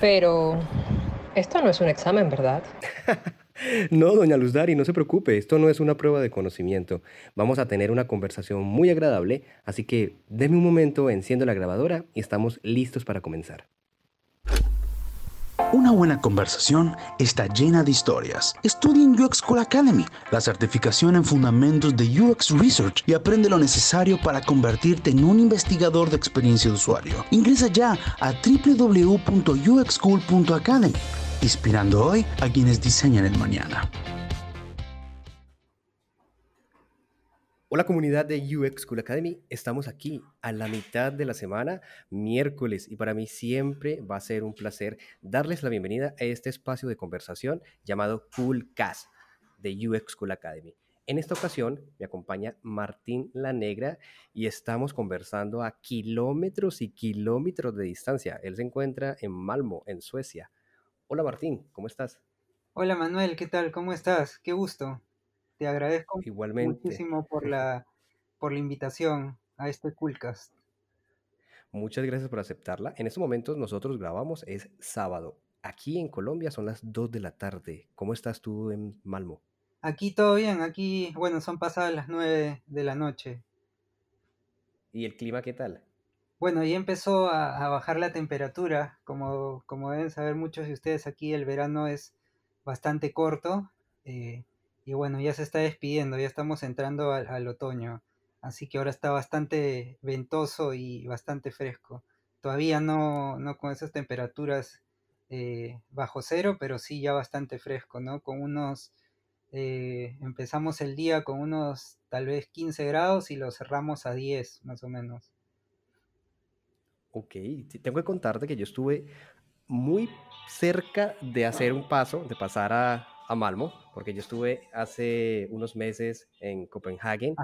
Pero esto no es un examen, ¿verdad? no, doña Luzdari, no se preocupe, esto no es una prueba de conocimiento. Vamos a tener una conversación muy agradable, así que déme un momento, enciendo la grabadora y estamos listos para comenzar. Una buena conversación está llena de historias. Estudia en UX School Academy, la certificación en fundamentos de UX Research y aprende lo necesario para convertirte en un investigador de experiencia de usuario. Ingresa ya a www.uxschool.academy, inspirando hoy a quienes diseñan el mañana. Hola comunidad de UX School Academy, estamos aquí a la mitad de la semana, miércoles, y para mí siempre va a ser un placer darles la bienvenida a este espacio de conversación llamado Coolcast de UX School Academy. En esta ocasión me acompaña Martín La Negra y estamos conversando a kilómetros y kilómetros de distancia. Él se encuentra en Malmo, en Suecia. Hola Martín, ¿cómo estás? Hola Manuel, ¿qué tal? ¿Cómo estás? Qué gusto. Te agradezco muchísimo por la, por la invitación a este Coolcast. Muchas gracias por aceptarla. En estos momentos nosotros grabamos, es sábado. Aquí en Colombia son las 2 de la tarde. ¿Cómo estás tú en Malmo? Aquí todo bien, aquí, bueno, son pasadas las 9 de la noche. ¿Y el clima qué tal? Bueno, ya empezó a, bajar la temperatura. Como, como deben saber muchos de ustedes, aquí el verano es bastante corto. Eh, y bueno, ya se está despidiendo, ya estamos entrando al, otoño, así que ahora está bastante ventoso y bastante fresco. Todavía no, no con esas temperaturas eh, bajo cero, pero sí ya bastante fresco, ¿no? Con unos, eh, empezamos el día con unos tal vez 15 grados y lo cerramos a 10 más o menos. Ok, tengo que contarte que yo estuve muy cerca de hacer un paso, de pasar a, a Malmo, porque yo estuve hace unos meses en Copenhague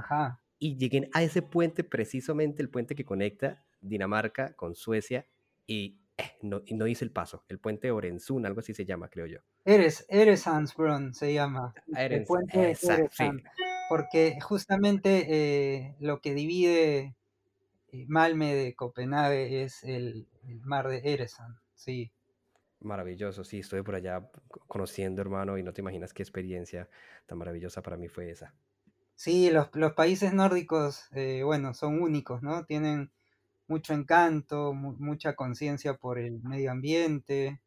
y llegué a ese puente, precisamente el puente que conecta Dinamarca con Suecia y eh, no, no, hice el paso, el puente Orenzun, algo así se llama, creo yo. Eres, Eresansbrunn se llama. el puente Porque justamente eh, lo que divide eh, Malme de Copenhague es el, el mar de Eresan, sí. Maravilloso, sí, estuve por allá conociendo, hermano, y no te imaginas qué experiencia tan maravillosa para mí fue esa. Sí, los, países nórdicos, eh, bueno, son únicos, ¿no? Tienen mucho encanto, mucha conciencia por el medio ambiente,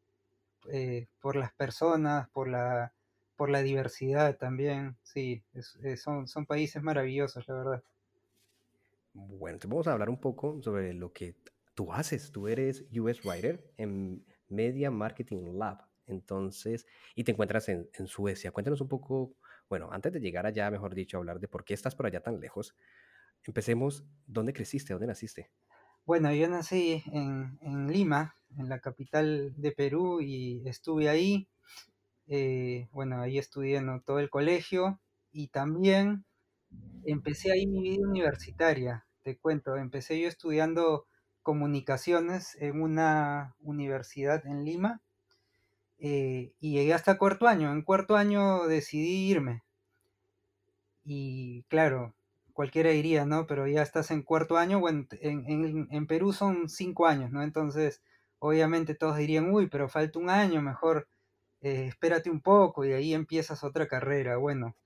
eh, por las personas, por la, por la diversidad también. Sí, son, son países maravillosos, la verdad. Bueno, te vamos a hablar un poco sobre lo que tú haces. Tú eres US Writer en Media Marketing Lab. Entonces, y te encuentras en, Suecia. Cuéntanos un poco, bueno, antes de llegar allá, mejor dicho, hablar de por qué estás por allá tan lejos, empecemos, ¿dónde creciste? ¿Dónde naciste? Bueno, yo nací en, Lima, en la capital de Perú, y estuve ahí. Eh, bueno, ahí estudié todo el colegio y también empecé ahí mi vida universitaria. Te cuento, empecé yo estudiando comunicaciones en una universidad en Lima eh, y llegué hasta cuarto año. En cuarto año decidí irme. Y claro, cualquiera diría, ¿no? Pero ya estás en cuarto año, bueno, en, Perú son cinco años, ¿no? Entonces, obviamente todos dirían, uy, pero falta un año, mejor eh, espérate un poco y ahí empiezas otra carrera. Bueno,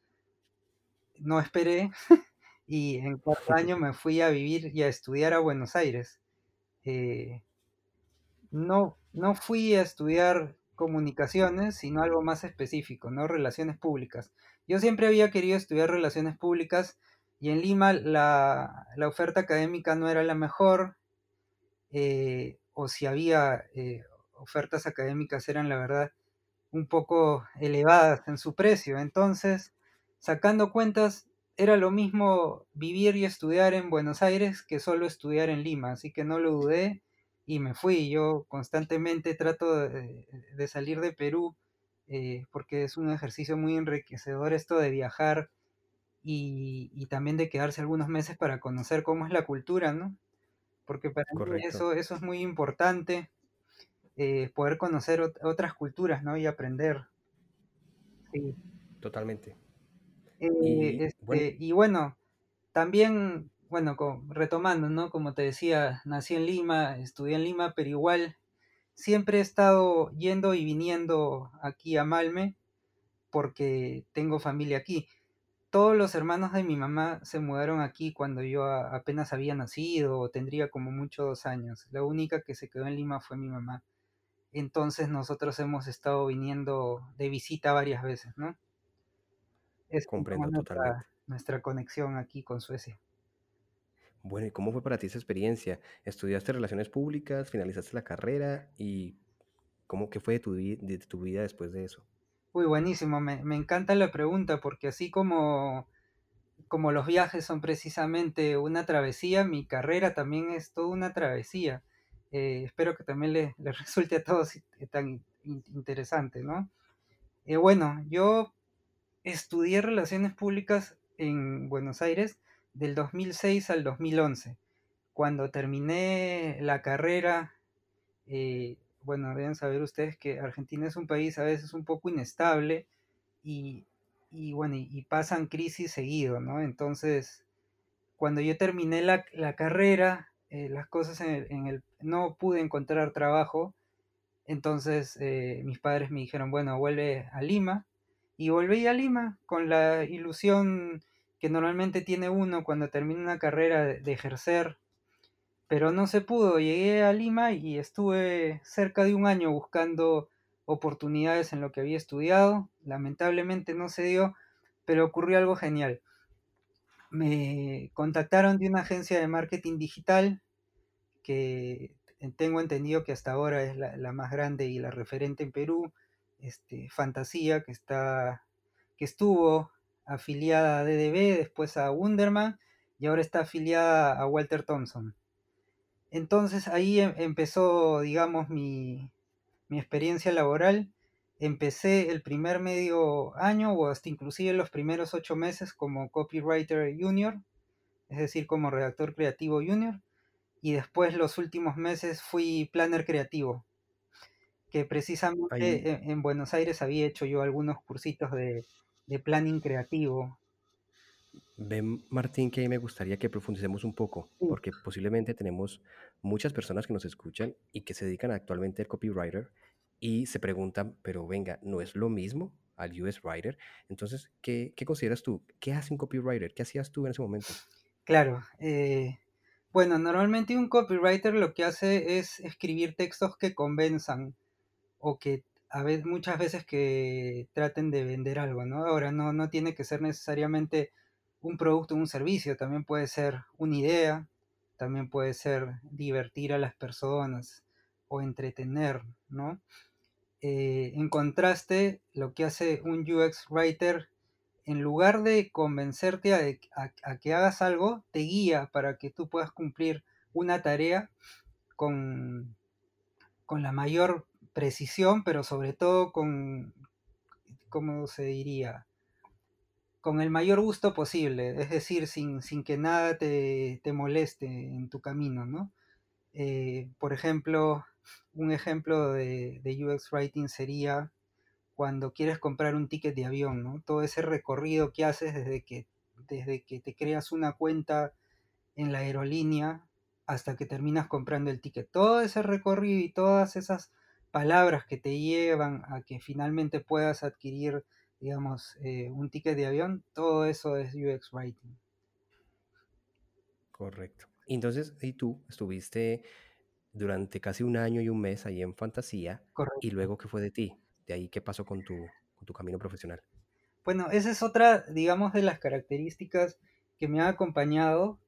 no esperé y en cuarto año me fui a vivir y a estudiar a Buenos Aires. Eh, no, no fui a estudiar comunicaciones, sino algo más específico, ¿no? Relaciones públicas. Yo siempre había querido estudiar relaciones públicas y en Lima la, oferta académica no era la mejor, eh, o si había eh, ofertas académicas eran la verdad un poco elevadas en su precio. Entonces, sacando cuentas, era lo mismo vivir y estudiar en Buenos Aires que solo estudiar en Lima, así que no lo dudé y me fui. Yo constantemente trato de, de salir de Perú eh, porque es un ejercicio muy enriquecedor esto de viajar y, y, también de quedarse algunos meses para conocer cómo es la cultura, ¿no? Porque para mí eso, eso es muy importante, eh, poder conocer ot otras culturas, ¿no? Y aprender. Sí. Totalmente. Eh, y, este, bueno. y, bueno. también, bueno, retomando, ¿no? Como te decía, nací en Lima, estudié en Lima, pero igual siempre he estado yendo y viniendo aquí a Malme porque tengo familia aquí. Todos los hermanos de mi mamá se mudaron aquí cuando yo apenas había nacido o tendría como mucho dos años. La única que se quedó en Lima fue mi mamá. Entonces nosotros hemos estado viniendo de visita varias veces, ¿no? Es Comprendo nuestra, totalmente. nuestra conexión aquí con Suecia. Bueno, ¿y cómo fue para ti esa experiencia? ¿Estudiaste relaciones públicas, finalizaste la carrera y cómo que fue de tu, de tu vida después de eso? Uy, buenísimo, me, me, encanta la pregunta porque así como, como los viajes son precisamente una travesía, mi carrera también es toda una travesía. Eh, espero que también les, les, resulte a todos tan interesante, ¿no? Eh, bueno, yo estudié relaciones públicas en Buenos Aires del 2006 al 2011. Cuando terminé la carrera, eh, bueno, deben saber ustedes que Argentina es un país a veces un poco inestable y, y bueno, y, pasan crisis seguido, ¿no? Entonces, cuando yo terminé la, la carrera, eh, las cosas en el, en el, no pude encontrar trabajo, entonces eh, mis padres me dijeron, bueno, vuelve a Lima, y volví a Lima con la ilusión que normalmente tiene uno cuando termina una carrera de, ejercer pero no se pudo. Llegué a Lima y estuve cerca de un año buscando oportunidades en lo que había estudiado. Lamentablemente no se dio, pero ocurrió algo genial. Me contactaron de una agencia de marketing digital que tengo entendido que hasta ahora es la, la más grande y la referente en Perú, este, Fantasía, que, está, que estuvo afiliada a DDB, después a Wunderman y ahora está afiliada a Walter Thompson. Entonces ahí em, empezó, digamos, mi, mi, experiencia laboral. Empecé el primer medio año o hasta inclusive los primeros ocho meses como copywriter junior, es decir, como redactor creativo junior. Y después los últimos meses fui planner creativo, que precisamente en, en, Buenos Aires había hecho yo algunos cursitos de, de planning creativo. Ven, Martín, que me gustaría que profundicemos un poco, porque posiblemente tenemos muchas personas que nos escuchan y que se dedican actualmente al copywriter y se preguntan, pero venga, ¿no es lo mismo al US Writer? Entonces, ¿qué, qué consideras tú? ¿Qué hace un copywriter? ¿Qué hacías tú en ese momento? Claro, eh, bueno, normalmente un copywriter lo que hace es escribir textos que convenzan o que a veces, muchas veces que traten de vender algo, ¿no? Ahora no, no tiene que ser necesariamente un producto un servicio, también puede ser una idea, también puede ser divertir a las personas o entretener, ¿no? Eh, en contraste, lo que hace un UX Writer, en lugar de convencerte a, a, a, que hagas algo, te guía para que tú puedas cumplir una tarea con, con la mayor precisión, pero sobre todo con, ¿cómo se diría? con el mayor gusto posible, es decir, sin, sin que nada te, te, moleste en tu camino, ¿no? Eh, por ejemplo, un ejemplo de, de, UX Writing sería cuando quieres comprar un ticket de avión, ¿no? Todo ese recorrido que haces desde que, desde que te creas una cuenta en la aerolínea hasta que terminas comprando el ticket. Todo ese recorrido y todas esas palabras que te llevan a que finalmente puedas adquirir digamos, eh, un ticket de avión, todo eso es UX Writing. Correcto. Entonces, y tú estuviste durante casi un año y un mes ahí en Fantasía. Correcto. ¿Y luego qué fue de ti? ¿De ahí qué pasó con tu, con tu camino profesional? Bueno, esa es otra, digamos, de las características que me ha acompañado,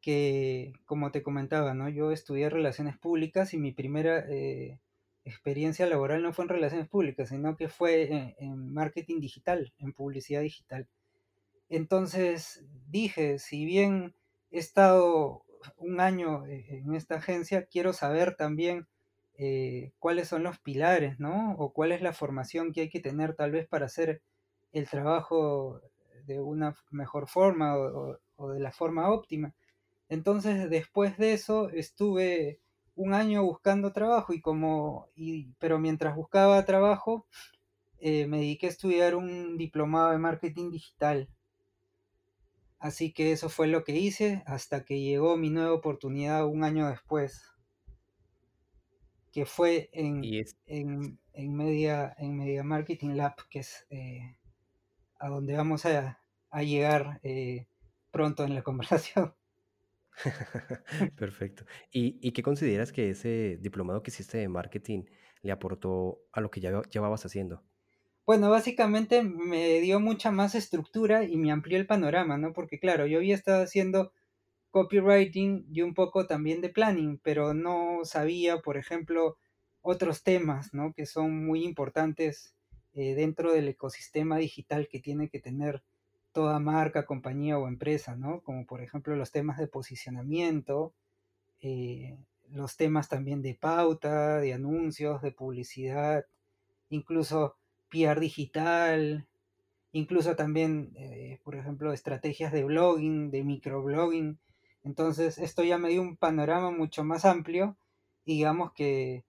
que, como te comentaba, ¿no? Yo estudié Relaciones Públicas y mi primera eh, experiencia laboral no fue en relaciones públicas, sino que fue en, marketing digital, en publicidad digital. Entonces dije, si bien he estado un año eh, en esta agencia, quiero saber también eh, cuáles son los pilares, ¿no? O cuál es la formación que hay que tener tal vez para hacer el trabajo de una mejor forma o, de la forma óptima. Entonces, después de eso, estuve un año buscando trabajo y como, y, pero mientras buscaba trabajo, eh, me dediqué a estudiar un diplomado de marketing digital. Así que eso fue lo que hice hasta que llegó mi nueva oportunidad un año después, que fue en, en, en, media, en Media Marketing Lab, que es eh, a donde vamos a, a llegar eh, pronto en la conversación. Perfecto. ¿Y, ¿Y, qué consideras que ese diplomado que hiciste de marketing le aportó a lo que ya llevabas haciendo? Bueno, básicamente me dio mucha más estructura y me amplió el panorama, ¿no? Porque claro, yo había estado haciendo copywriting y un poco también de planning, pero no sabía, por ejemplo, otros temas, ¿no? Que son muy importantes eh, dentro del ecosistema digital que tiene que tener toda marca, compañía o empresa, ¿no? Como por ejemplo los temas de posicionamiento, eh, los temas también de pauta, de anuncios, de publicidad, incluso PR digital, incluso también, eh, por ejemplo, estrategias de blogging, de microblogging. Entonces, esto ya me dio un panorama mucho más amplio digamos que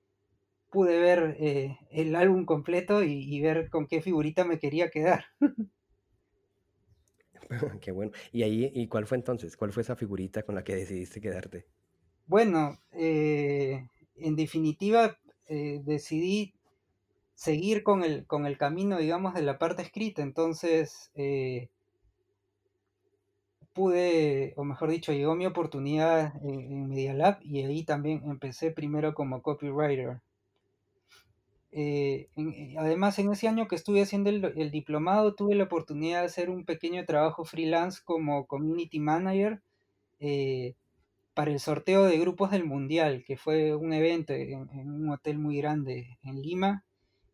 pude ver eh, el álbum completo y, y, ver con qué figurita me quería quedar. Qué bueno. ¿Y ahí, y cuál fue entonces? ¿Cuál fue esa figurita con la que decidiste quedarte? Bueno, eh, en definitiva, eh, decidí seguir con el, con el camino, digamos, de la parte escrita. Entonces, eh, pude, o mejor dicho, llegó mi oportunidad en, en Media Lab y ahí también empecé primero como copywriter. Eh, eh, además, en ese año que estuve haciendo el, diplomado, tuve la oportunidad de hacer un pequeño trabajo freelance como community manager eh, para el sorteo de grupos del Mundial, que fue un evento en, un hotel muy grande en Lima,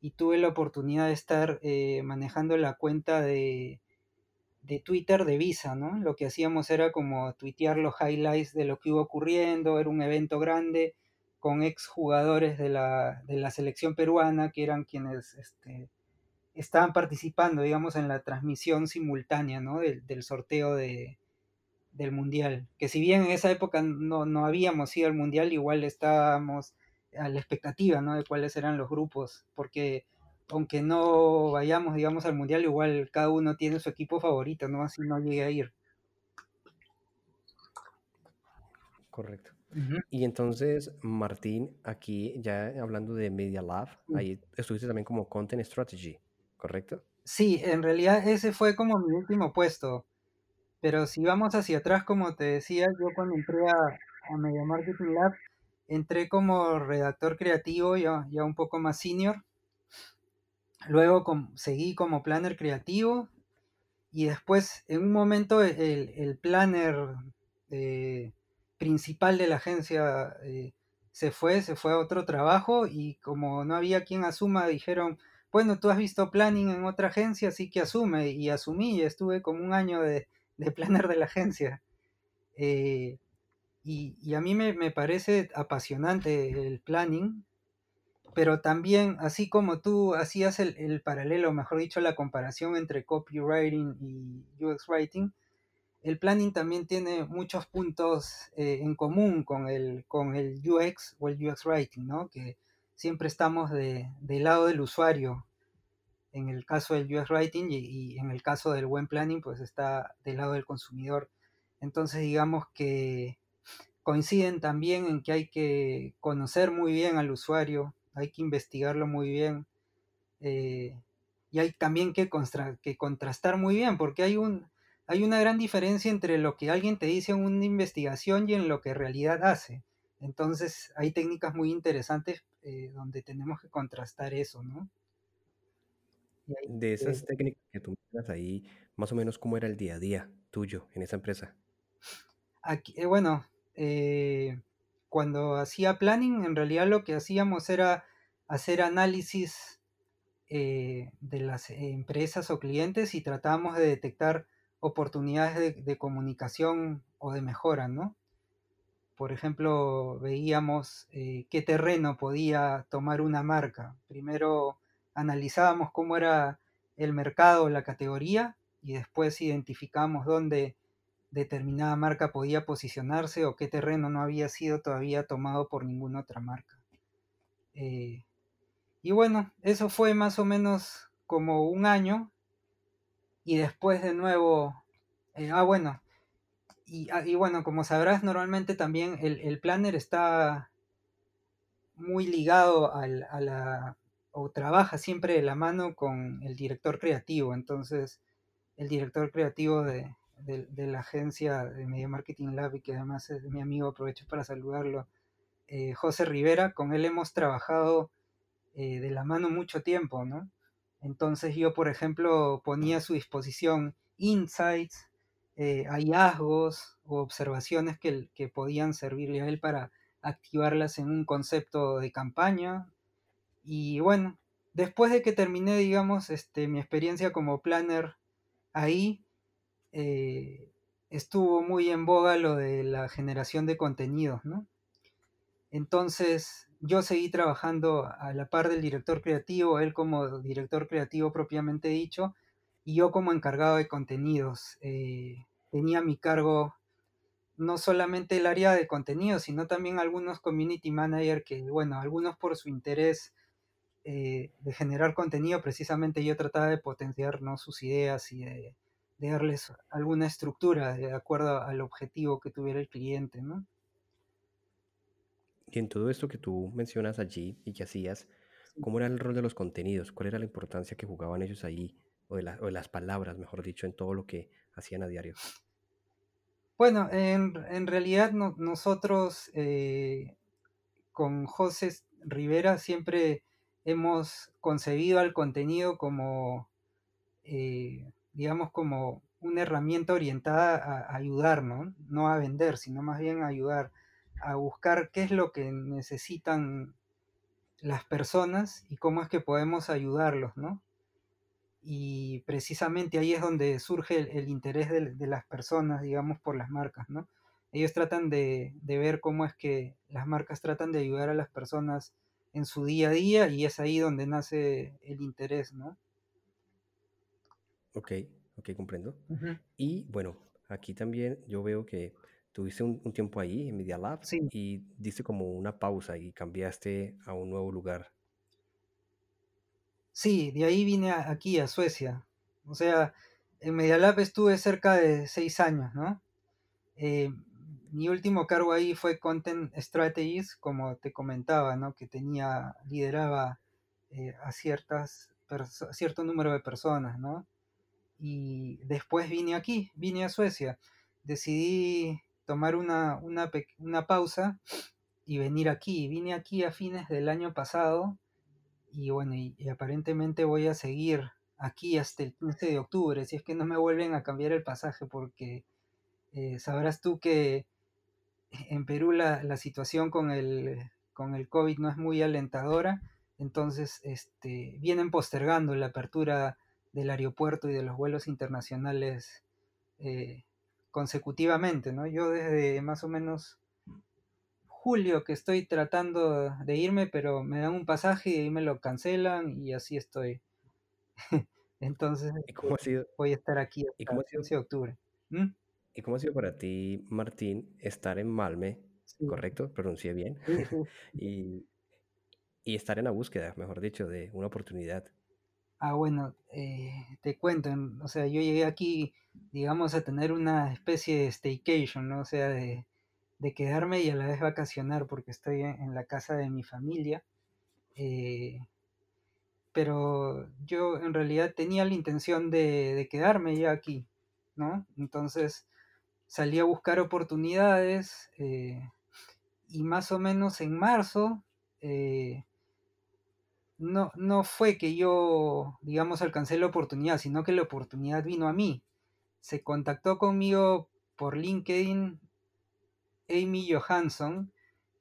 y tuve la oportunidad de estar manejando la cuenta de, de Twitter de Visa, ¿no? Lo que hacíamos era como tuitear los highlights de lo que iba ocurriendo, era un evento grande con exjugadores de la, de la selección peruana, que eran quienes este, estaban participando, digamos, en la transmisión simultánea ¿no? del, del sorteo de, del Mundial. Que si bien en esa época no, no, habíamos ido al Mundial, igual estábamos a la expectativa ¿no? de cuáles eran los grupos, porque aunque no vayamos, digamos, al Mundial, igual cada uno tiene su equipo favorito, ¿no? Así no llegué a ir. Correcto. Y entonces, Martín, aquí ya hablando de Media Lab, mm. ahí estuviste también como Content Strategy, ¿correcto? Sí, en realidad ese fue como mi último puesto. Pero si vamos hacia atrás, como te decía, yo cuando entré a, Media Marketing Lab, entré como redactor creativo, ya, ya un poco más senior. Luego seguí como planner creativo. Y después, en un momento, el, el planner... Eh, principal de la agencia eh, se fue, se fue a otro trabajo y como no había quien asuma, dijeron, bueno, tú has visto planning en otra agencia, así que asume. Y asumí, y estuve como un año de, de planner de la agencia. Eh, y, a mí me, parece apasionante el planning, pero también, así como tú hacías el, el paralelo, mejor dicho, la comparación entre copywriting y UX writing, el planning también tiene muchos puntos eh, en común con el, con el UX o el UX Writing, ¿no? Que siempre estamos de, del lado del usuario en el caso del UX Writing y, en el caso del buen planning, pues está del lado del consumidor. Entonces, digamos que coinciden también en que hay que conocer muy bien al usuario, hay que investigarlo muy bien eh, y hay también que, que contrastar muy bien, porque hay un, hay una gran diferencia entre lo que alguien te dice en una investigación y en lo que en realidad hace. Entonces hay técnicas muy interesantes eh, donde tenemos que contrastar eso, ¿no? de esas técnicas que tú miras ahí, más o menos cómo era el día a día tuyo en esa empresa. Aquí, eh, bueno, eh, cuando hacía planning, en realidad lo que hacíamos era hacer análisis de las empresas o clientes y tratábamos de detectar oportunidades de, comunicación o de mejora, ¿no? por ejemplo, veíamos eh, qué terreno podía tomar una marca. Primero analizábamos cómo era el mercado, la categoría, y después identificábamos dónde determinada marca podía posicionarse o qué terreno no había sido todavía tomado por ninguna otra marca. Eh, y bueno, eso fue más o menos como un año. Y después de nuevo, eh, ah bueno, Ah, y, bueno, como sabrás, normalmente también el, planner está muy ligado al, a la, o trabaja siempre de la mano con el director creativo. Entonces, el director creativo de, la agencia de Media Marketing Lab, y que además es mi amigo, aprovecho para saludarlo, eh, José Rivera, con él hemos trabajado eh, de la mano mucho tiempo, ¿no? Entonces yo, por ejemplo, ponía a su disposición insights, eh, hallazgos o observaciones que, que, podían servirle a él para activarlas en un concepto de campaña. Y bueno, después de que terminé, digamos, este, mi experiencia como planner ahí, eh, estuvo muy en boga lo de la generación de contenidos, ¿no? Entonces, yo seguí trabajando a la par del director creativo, él como director creativo propiamente dicho, y yo como encargado de contenidos. Eh, tenía mi cargo no solamente el área de contenidos, sino también algunos community manager que, bueno, algunos por su interés eh, de generar contenido, precisamente yo trataba de potenciar ¿no? sus ideas y de, darles alguna estructura de acuerdo al objetivo que tuviera el cliente, ¿no? Y en todo esto que tú mencionas allí y que hacías, ¿cómo era el rol de los contenidos? ¿Cuál era la importancia que jugaban ellos ahí? o de, las palabras, mejor dicho, en todo lo que hacían a diario? Bueno, en, realidad nosotros eh, con José Rivera siempre hemos concebido al contenido como, eh, digamos, como una herramienta orientada a, ayudar, ¿no? No a vender, sino más bien a ayudar, a buscar qué es lo que necesitan las personas y cómo es que podemos ayudarlos, ¿no? y precisamente ahí es donde surge el, interés de, las personas, digamos, por las marcas, ¿no? Ellos tratan de, ver cómo es que las marcas tratan de ayudar a las personas en su día a día y es ahí donde nace el interés, ¿no? Ok, ok, comprendo. Y bueno, aquí también yo veo que tuviste un, tiempo ahí en Media Lab y diste como una pausa y cambiaste a un nuevo lugar. Sí, de ahí vine aquí a Suecia. O sea, en Medialab estuve cerca de seis años, ¿no? Eh, mi último cargo ahí fue Content Strategies, como te comentaba, ¿no? Que tenía, lideraba eh, a ciertas cierto número de personas, ¿no? Y después vine aquí, vine a Suecia. Decidí tomar una, una, una pausa y venir aquí. Vine aquí a fines del año pasado y bueno, y, aparentemente voy a seguir aquí hasta el 15 de octubre, si es que no me vuelven a cambiar el pasaje, porque eh, sabrás tú que en Perú la, situación con el, con el COVID no es muy alentadora, entonces este, vienen postergando la apertura del aeropuerto y de los vuelos internacionales eh, consecutivamente, ¿no? Yo desde más o menos julio que estoy tratando de irme, pero me dan un pasaje y ahí me lo cancelan y así estoy. Entonces voy a estar aquí hasta el 15 de octubre. ¿Mm? ¿Y cómo ha sido para ti, Martín, estar en Malme, correcto? Pronuncié bien. y, estar en la búsqueda, mejor dicho, de una oportunidad. Ah, bueno, eh, te cuento, o sea, yo llegué aquí, digamos, a tener una especie de staycation, ¿no? O sea, de, de quedarme y a la vez vacacionar porque estoy en, la casa de mi familia. Eh, pero yo en realidad tenía la intención de, quedarme ya aquí, ¿no? Entonces salí a buscar oportunidades eh, y más o menos en marzo no, no fue que yo, digamos, alcancé la oportunidad, sino que la oportunidad vino a mí. Se contactó conmigo por LinkedIn Amy Johansson,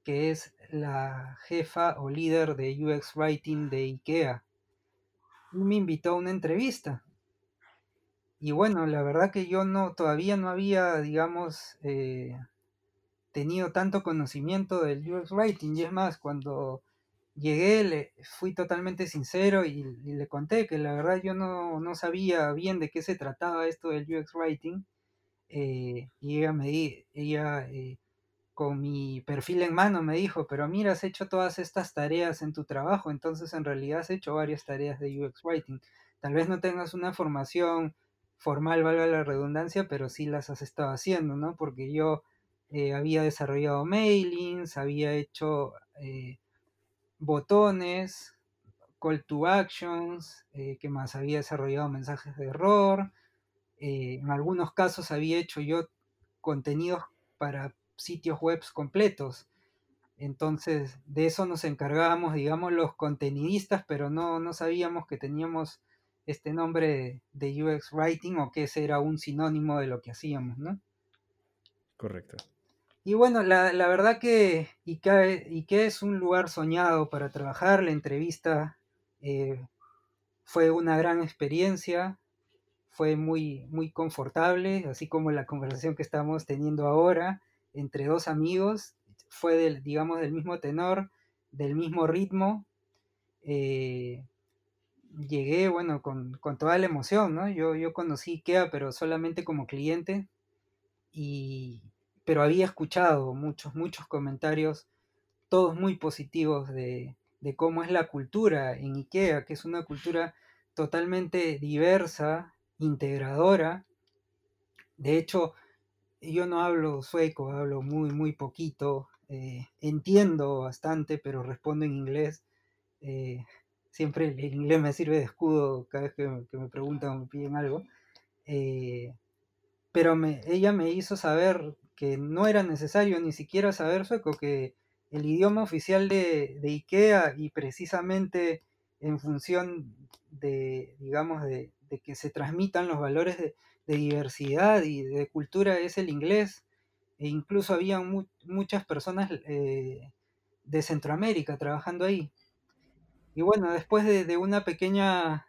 que es la jefa o líder de UX Writing de IKEA. me invitó a una entrevista. Y bueno, la verdad que yo no, todavía no había, digamos, eh, tenido tanto conocimiento del UX Writing. Y es más, cuando llegué, le fui totalmente sincero y, le conté que la verdad yo no, no, sabía bien de qué se trataba esto del UX Writing. Eh, y ella me di, ella eh, con mi perfil en mano me dijo, pero mira, has hecho todas estas tareas en tu trabajo, entonces en realidad has hecho varias tareas de UX Writing. Tal vez no tengas una formación formal, valga la redundancia, pero sí las has estado haciendo, ¿no? Porque yo eh, había desarrollado mailings, había hecho botones, call to actions, eh, que más había desarrollado mensajes de error. Eh, en algunos casos había hecho yo contenidos para sitios web completos. Entonces, de eso nos encargábamos, digamos, los contenidistas, pero no, no sabíamos que teníamos este nombre de UX Writing o que ese era un sinónimo de lo que hacíamos, ¿no? Correcto. Y bueno, la, verdad que Ikea, es un lugar soñado para trabajar. La entrevista eh, fue una gran experiencia, fue muy, muy confortable, así como la conversación que estamos teniendo ahora entre dos amigos, fue del, digamos, del mismo tenor, del mismo ritmo. Eh, llegué, bueno, con, toda la emoción, ¿no? Yo, yo conocí Ikea, pero solamente como cliente. Y, pero había escuchado muchos, muchos comentarios, todos muy positivos de, cómo es la cultura en IKEA, que es una cultura totalmente diversa, integradora. De hecho, yo no hablo sueco, hablo muy, muy poquito. Eh, entiendo bastante, pero respondo en inglés. Eh, siempre el inglés me sirve de escudo cada vez que, me preguntan o me piden algo. Eh, pero ella me hizo saber que no era necesario ni siquiera saber sueco, que el idioma oficial de, IKEA y precisamente en función de, digamos, de, que se transmitan los valores de, diversidad y de cultura es el inglés. E incluso había muchas personas eh, de Centroamérica trabajando ahí. Y bueno, después de, una pequeña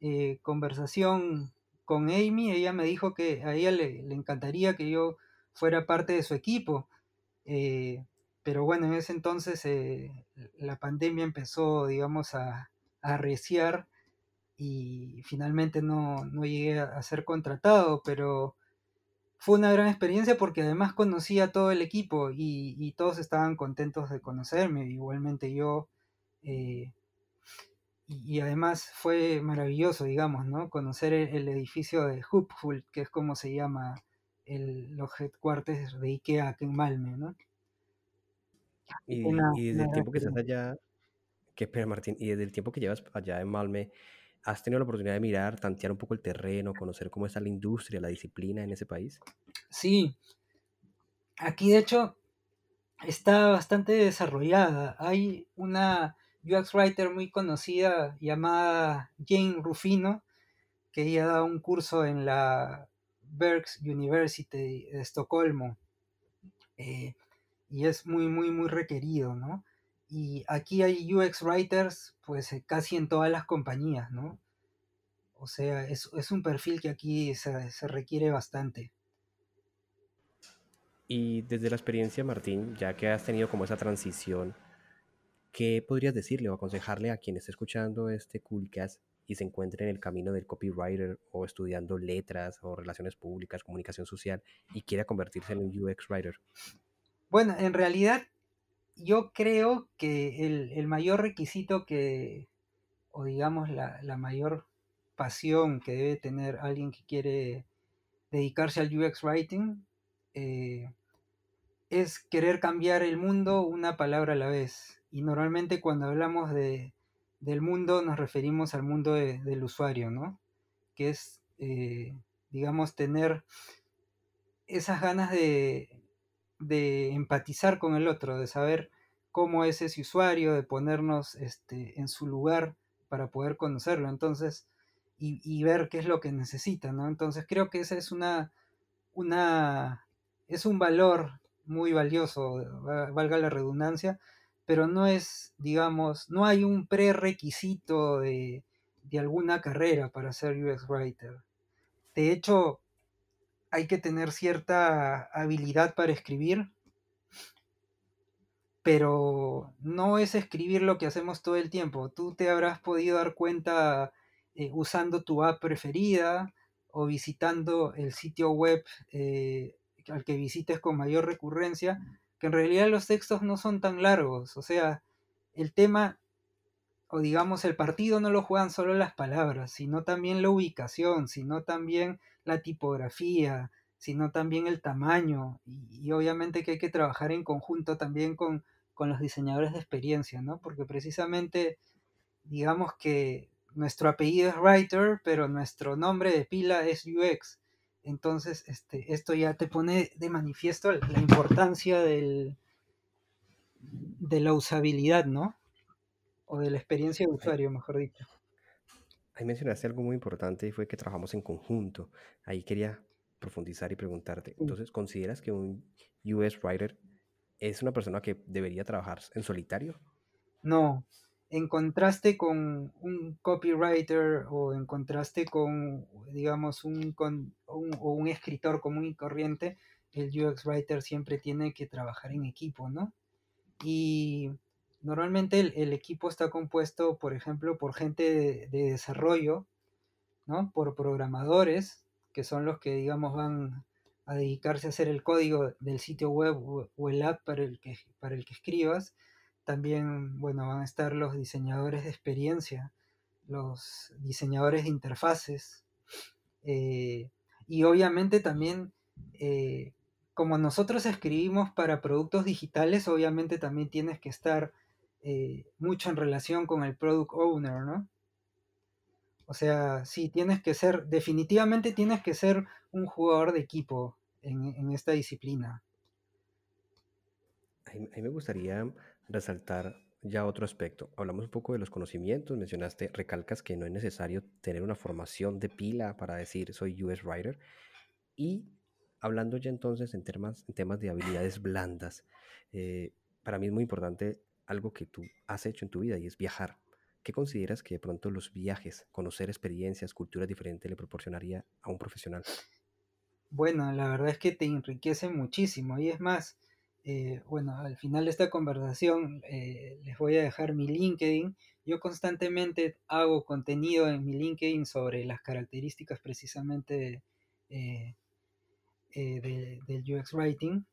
eh, conversación con Amy, ella me dijo que a ella le encantaría que yo fuera parte de su equipo. Eh, pero bueno, en ese entonces eh, la pandemia empezó, digamos, a, arreciar y finalmente no, llegué a, ser contratado, pero fue una gran experiencia porque además conocí a todo el equipo y, todos estaban contentos de conocerme, igualmente yo. Eh, y, además fue maravilloso, digamos, ¿no? Conocer el, edificio de Hupful, que es como se llama los headquarters de IKEA aquí en Malme, ¿no? Y, desde el tiempo que estás allá, que espera Martín, y desde el tiempo que llevas allá en Malme, ¿has tenido la oportunidad de mirar, tantear un poco el terreno, conocer cómo está la industria, la disciplina en ese país? Sí, aquí de hecho está bastante desarrollada. Hay una UX writer muy conocida llamada Jane Rufino, que ella da un curso en la Berks University de Estocolmo. Eh, y es muy, muy, muy requerido, ¿no? Y aquí hay UX writers, pues eh, casi en todas las compañías, ¿no? O sea, es, un perfil que aquí se, se, requiere bastante. Y desde la experiencia, Martín, ya que has tenido como esa transición, ¿qué podrías decirle o aconsejarle a quien esté escuchando este Coolcast y se encuentre en el camino del copywriter o estudiando letras o relaciones públicas, comunicación social y quiera convertirse en un UX writer? Bueno, en realidad yo creo que el, mayor requisito que, o digamos la, mayor pasión que debe tener alguien que quiere dedicarse al UX writing eh, es querer cambiar el mundo una palabra a la vez. Y normalmente cuando hablamos de, del mundo nos referimos al mundo del usuario, ¿no? Que es, eh, digamos, tener esas ganas de, empatizar con el otro, de saber cómo es ese usuario, de ponernos este, en su lugar para poder conocerlo, entonces, y, ver qué es lo que necesita, ¿no? Entonces creo que ese es una, una, es un valor muy valioso, valga la redundancia, pero no es, digamos, no hay un prerequisito de, alguna carrera para ser UX Writer. De hecho, hay que tener cierta habilidad para escribir, pero no es escribir lo que hacemos todo el tiempo. Tú te habrás podido dar cuenta eh, usando tu app preferida o visitando el sitio web eh, al que visites con mayor recurrencia, que en realidad los textos no son tan largos. O sea, el tema, o digamos, el partido no lo juegan solo las palabras, sino también la ubicación, sino también la tipografía, sino también el tamaño. Y, obviamente que hay que trabajar en conjunto también con, con los diseñadores de experiencia, ¿no? Porque precisamente, digamos que nuestro apellido es Writer, pero nuestro nombre de pila es UX. Entonces, este, esto ya te pone de manifiesto la importancia del, de la usabilidad, ¿no? O de la experiencia de usuario, mejor dicho. Ahí mencionaste algo muy importante y fue que trabajamos en conjunto. Ahí quería profundizar y preguntarte. Entonces, ¿consideras que un US Writer es una persona que debería trabajar en solitario? No, en contraste con un copywriter o en contraste con, digamos, un, con, un, o un escritor común y corriente, el UX Writer siempre tiene que trabajar en equipo, ¿no? Y normalmente el, equipo está compuesto, por ejemplo, por gente de, desarrollo, ¿no? Por programadores, que son los que, digamos, van a dedicarse a hacer el código del sitio web o, el app para el que, para el que escribas también, bueno, van a estar los diseñadores de experiencia, los diseñadores de interfaces. Eh, y obviamente también, eh, como nosotros escribimos para productos digitales, obviamente también tienes que estar eh, mucho en relación con el product owner, ¿no? O sea, sí, tienes que ser, definitivamente tienes que ser un jugador de equipo en, esta disciplina. A mí, me gustaría resaltar ya otro aspecto. Hablamos un poco de los conocimientos, mencionaste, recalcas que no es necesario tener una formación de pila para decir soy US Writer. Y hablando ya entonces en temas, en temas de habilidades blandas, eh, para mí es muy importante algo que tú has hecho en tu vida y es viajar. ¿Qué consideras que de pronto los viajes, conocer experiencias, culturas diferentes le proporcionaría a un profesional? Bueno, la verdad es que te enriquece muchísimo y es más, eh, bueno, al final de esta conversación eh, les voy a dejar mi LinkedIn. Yo constantemente hago contenido en mi LinkedIn sobre las características precisamente eh, del UX Writing.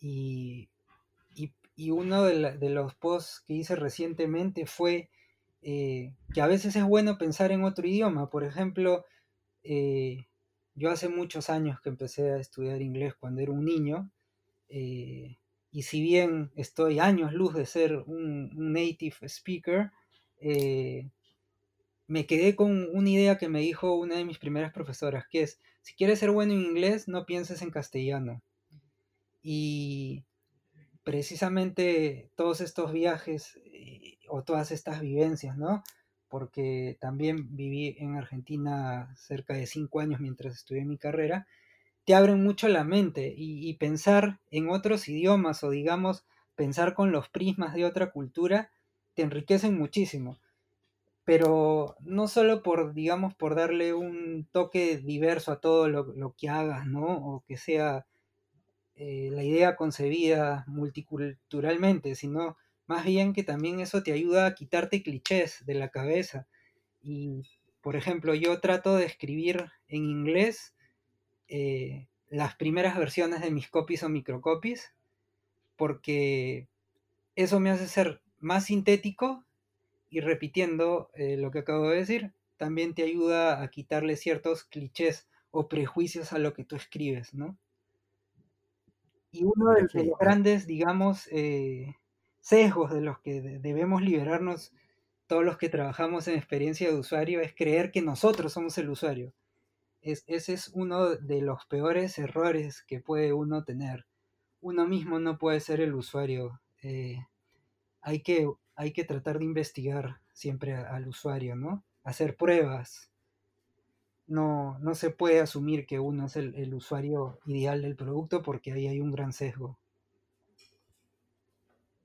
Y, uno de, los posts que hice recientemente fue que a veces es bueno pensar en otro idioma. Por ejemplo, yo hace muchos años que empecé a estudiar inglés cuando era un niño eh, y si bien estoy años luz de ser un, native speaker, eh, me quedé con una idea que me dijo una de mis primeras profesoras, que es, si quieres ser bueno en inglés, no pienses en castellano. Y precisamente todos estos viajes eh, o todas estas vivencias, ¿no? Porque también viví en Argentina cerca de cinco años mientras estudié mi carrera te abren mucho la mente y, pensar en otros idiomas o digamos pensar con los prismas de otra cultura te enriquecen muchísimo. Pero no solo por, digamos, por darle un toque diverso a todo lo, que hagas, ¿no? O que sea eh, la idea concebida multiculturalmente, sino más bien que también eso te ayuda a quitarte clichés de la cabeza. Y, por ejemplo, yo trato de escribir en inglés eh, las primeras versiones de mis copies o microcopies, porque eso me hace ser más sintético y repitiendo eh, lo que acabo de decir, también te ayuda a quitarle ciertos clichés o prejuicios a lo que tú escribes, ¿no? Y uno de, los grandes, digamos, eh, sesgos de los que debemos liberarnos todos los que trabajamos en experiencia de usuario es creer que nosotros somos el usuario ese es uno de los peores errores que puede uno tener. Uno mismo no puede ser el usuario. Eh, hay, que, hay que tratar de investigar siempre al usuario, ¿no? Hacer pruebas. No, no se puede asumir que uno es el, el usuario ideal del producto porque ahí hay un gran sesgo.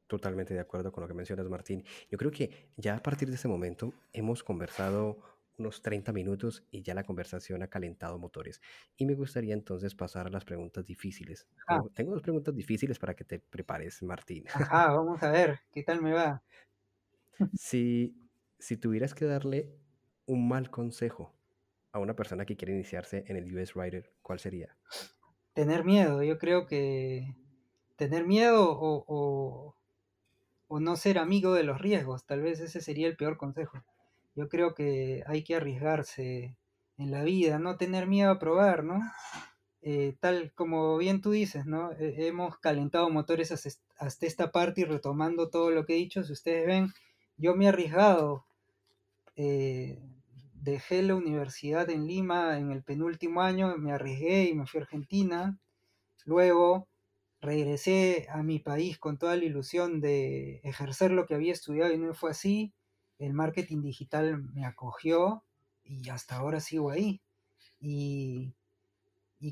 Totalmente de acuerdo con lo que mencionas, Martín. Yo creo que ya a partir de este momento hemos conversado unos 30 minutos y ya la conversación ha calentado motores. Y me gustaría entonces pasar a las preguntas difíciles. Ah. Tengo- dos preguntas difíciles para que te prepares, Martín. Ajá, vamos a ver, ¿qué tal me va? Si, si tuvieras que darle un mal consejo a una persona que quiere iniciarse en el US Rider, ¿cuál sería? Tener miedo, yo creo que tener miedo o, o, o no ser amigo de los riesgos, tal vez ese sería el peor consejo. Yo creo que hay que arriesgarse en la vida, no tener miedo a probar, ¿no? Eh, tal como bien tú dices, ¿no? Eh, hemos calentado motores hasta, est- hasta esta parte y retomando todo lo que he dicho, si ustedes ven, yo me he arriesgado. eh, dejé la universidad en Lima en el penúltimo año, me arriesgué y me fui a Argentina. Luego regresé a mi país con toda la ilusión de ejercer lo que había estudiado y no fue así. El marketing digital me acogió y hasta ahora sigo ahí. Y,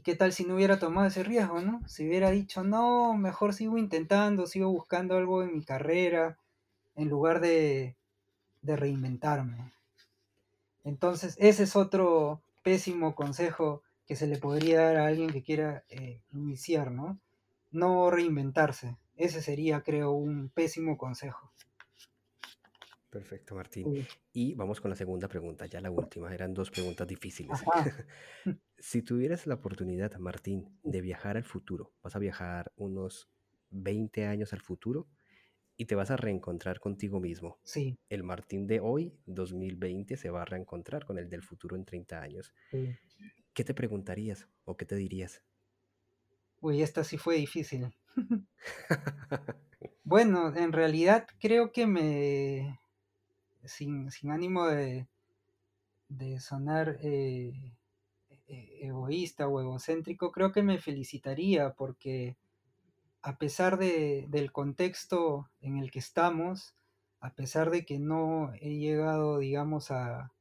qué tal si no hubiera tomado ese riesgo, ¿no? Si hubiera dicho, no, mejor sigo intentando, sigo buscando algo en mi carrera, en lugar de, de reinventarme. Entonces, ese es otro pésimo consejo que se le podría dar a alguien que quiera eh, iniciar, ¿no? No reinventarse. Ese sería, creo, un pésimo consejo. Perfecto, Martín. Sí. Y vamos con la segunda pregunta, ya la última. Eran dos preguntas difíciles. Si tuvieras la oportunidad, Martín, de viajar al futuro, vas a viajar unos 20 años al futuro y te vas a reencontrar contigo mismo. Sí, El Martín de hoy, 2020, se va a reencontrar con el del futuro en 30 años. sí. ¿Qué te preguntarías o qué te dirías? Uy, esta sí fue difícil. Bueno, en realidad creo que me, sin, sin ánimo de, de sonar eh, e- egoísta o egocéntrico, creo que me felicitaría porque a pesar de- del contexto en el que estamos, a pesar de que no he llegado, digamos, a,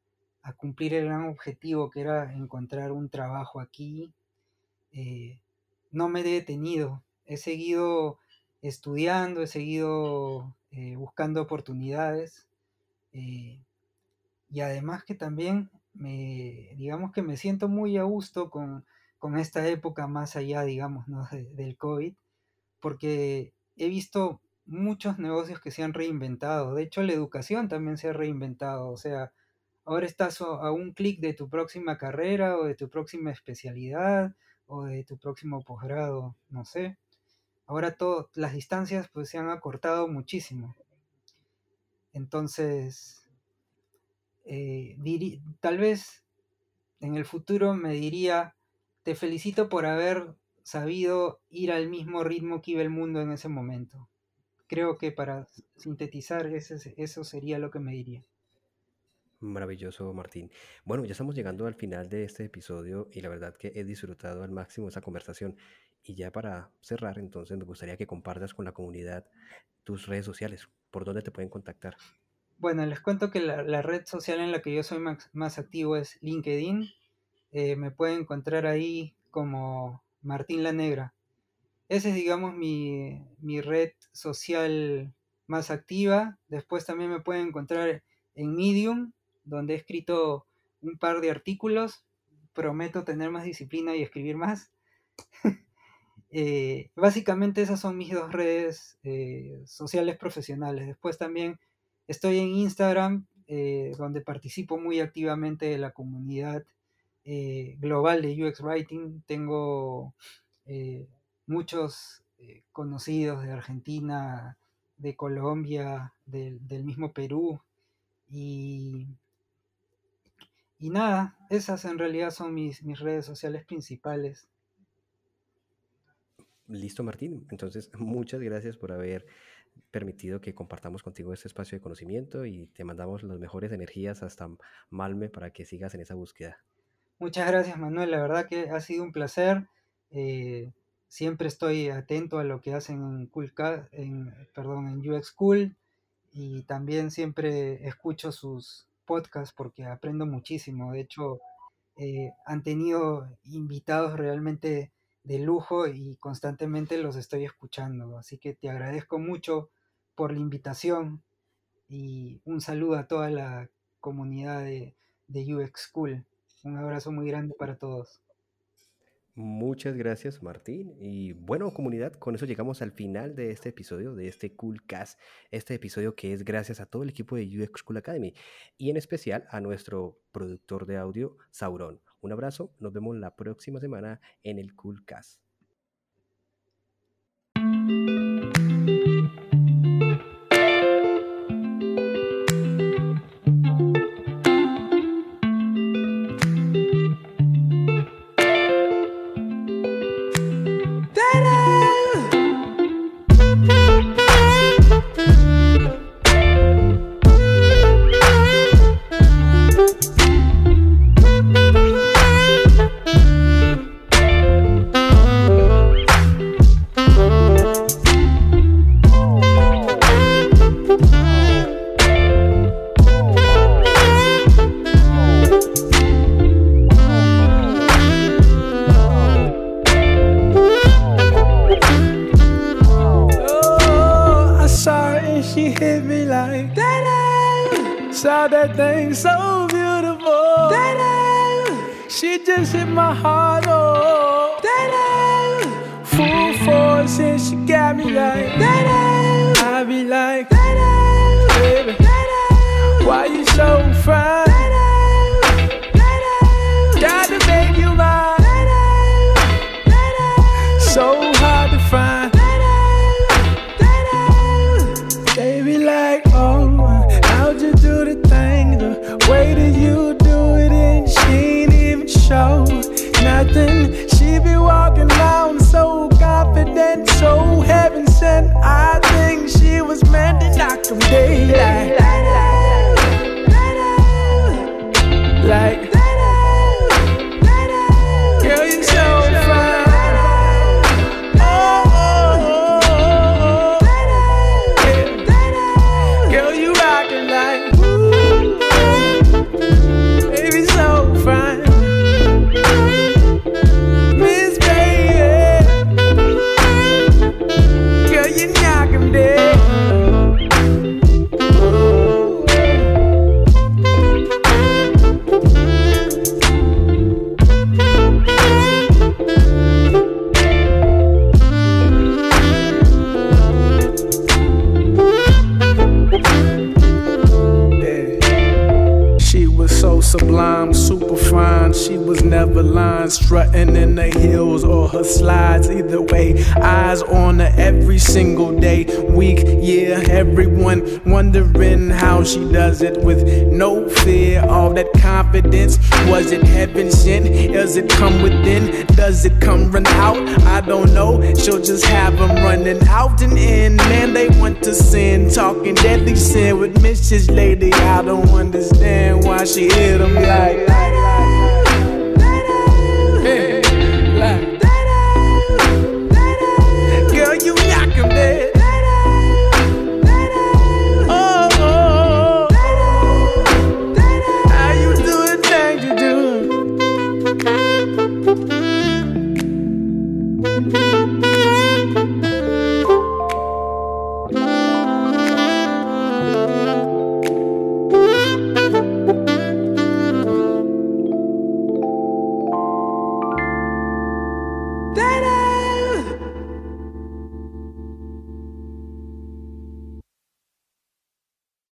a cumplir el gran objetivo que era encontrar un trabajo aquí, eh, no me he detenido. He seguido estudiando, he seguido eh, buscando oportunidades eh, y además que también me, digamos que me siento muy a gusto con, con esta época más allá, digamos, ¿no? de- del COVID, porque he visto muchos negocios que se han reinventado. De hecho, la educación también se ha reinventado. O sea, ahora estás a un clic de tu próxima carrera o de tu próxima especialidad o de tu próximo posgrado, no sé. Ahora todo, las distancias pues se han acortado muchísimo. Entonces, eh, tal vez en el futuro me diría, te felicito por haber sabido ir al mismo ritmo que iba el mundo en ese momento. Creo que para sintetizar ese- eso sería lo que me diría. Maravilloso, Martín. Bueno, ya estamos llegando al final de este episodio y la verdad que he disfrutado al máximo esa conversación. Y ya para cerrar, entonces me gustaría que compartas con la comunidad tus redes sociales, por dónde te pueden contactar. Bueno, les cuento que la, red social en la que yo soy más, más activo es LinkedIn. Eh, me pueden encontrar ahí como Martín La Negra. Esa es, digamos, mi, mi red social más activa. Después también me pueden encontrar en Medium, donde he escrito un par de artículos. Prometo tener más disciplina y escribir más. Eh, básicamente esas son mis dos redes eh, sociales profesionales. Después también estoy en Instagram, eh, donde participo muy activamente de la comunidad global de UX Writing. Tengo muchos conocidos de Argentina, de Colombia, del, mismo Perú. Y, nada, esas en realidad son mis redes sociales principales. Listo, Martín. Entonces, muchas gracias por haber permitido que compartamos contigo este espacio de conocimiento y te mandamos las mejores energías hasta Malme para que sigas en esa búsqueda. Muchas gracias, Manuel. La verdad que ha sido un placer. Eh, siempre estoy atento a lo que hacen en, cool Ca- en, perdón, en UX Cool y también siempre escucho sus podcasts porque aprendo muchísimo. De hecho, eh, han tenido invitados realmente de lujo y constantemente los estoy escuchando. Así que te agradezco mucho por la invitación y un saludo a toda la comunidad de, de UX School. Un abrazo muy grande para todos. Muchas gracias, Martín. Y bueno, comunidad, con eso llegamos al final de este episodio, de este Cool Cast. Este episodio que es gracias a todo el equipo de UX School Academy y en especial a nuestro productor de audio, Sauron. Un abrazo, nos vemos la próxima semana en el Coolcast. so sublime, superfine. She was never lying, strutting in the heels or her slides. Either way, eyes on her every single day, week, year. Everyone wondering how she does it with no fear. All that confidence, was it heaven sent? Does it come within? Does it come run out? I don't know. She'll just have them running out and in. Man, they want to sin, talking deadly sin with Mrs. Lady. I don't understand why she is it'll be like.